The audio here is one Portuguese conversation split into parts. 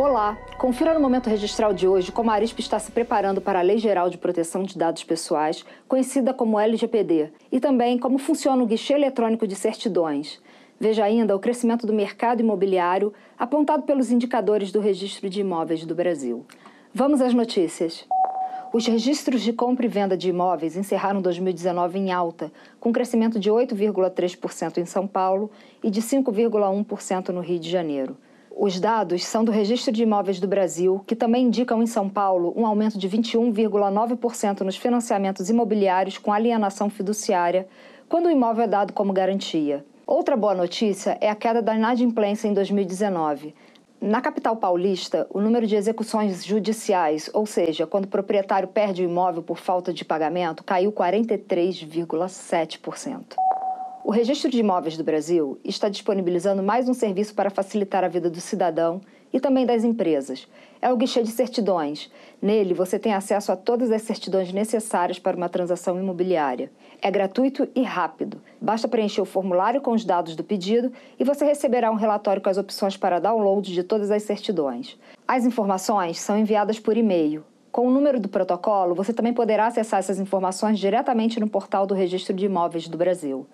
Olá, confira no Momento Registral de hoje como a Arisp está se preparando para a Lei Geral de Proteção de Dados Pessoais, conhecida como LGPD, e também como funciona o guichê eletrônico de certidões. Veja ainda o crescimento do mercado imobiliário apontado pelos indicadores do Registro de Imóveis do Brasil. Vamos às notícias. Os registros de compra e venda de imóveis encerraram 2019 em alta, com crescimento de 8,3% em São Paulo e de 5,1% no Rio de Janeiro. Os dados são do Registro de Imóveis do Brasil, que também indicam em São Paulo um aumento de 21,9% nos financiamentos imobiliários com alienação fiduciária, quando o imóvel é dado como garantia. Outra boa notícia é a queda da inadimplência em 2019. Na capital paulista, o número de execuções judiciais, ou seja, quando o proprietário perde o imóvel por falta de pagamento, caiu 43,7%. O Registro de Imóveis do Brasil está disponibilizando mais um serviço para facilitar a vida do cidadão e também das empresas. É o guichê de certidões. Nele, você tem acesso a todas as certidões necessárias para uma transação imobiliária. É gratuito e rápido. Basta preencher o formulário com os dados do pedido e você receberá um relatório com as opções para download de todas as certidões. As informações são enviadas por e-mail. Com o número do protocolo, você também poderá acessar essas informações diretamente no portal do Registro de Imóveis do Brasil.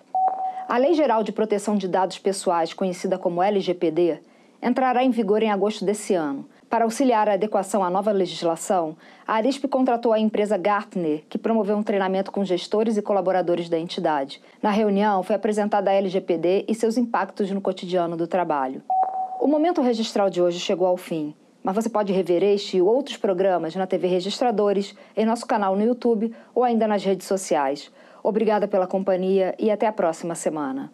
A Lei Geral de Proteção de Dados Pessoais, conhecida como LGPD, entrará em vigor em agosto desse ano. Para auxiliar a adequação à nova legislação, a Arisp contratou a empresa Gartner, que promoveu um treinamento com gestores e colaboradores da entidade. Na reunião, foi apresentada a LGPD e seus impactos no cotidiano do trabalho. O momento registral de hoje chegou ao fim, mas você pode rever este e outros programas na TV Registradores, em nosso canal no YouTube ou ainda nas redes sociais. Obrigada pela companhia e até a próxima semana.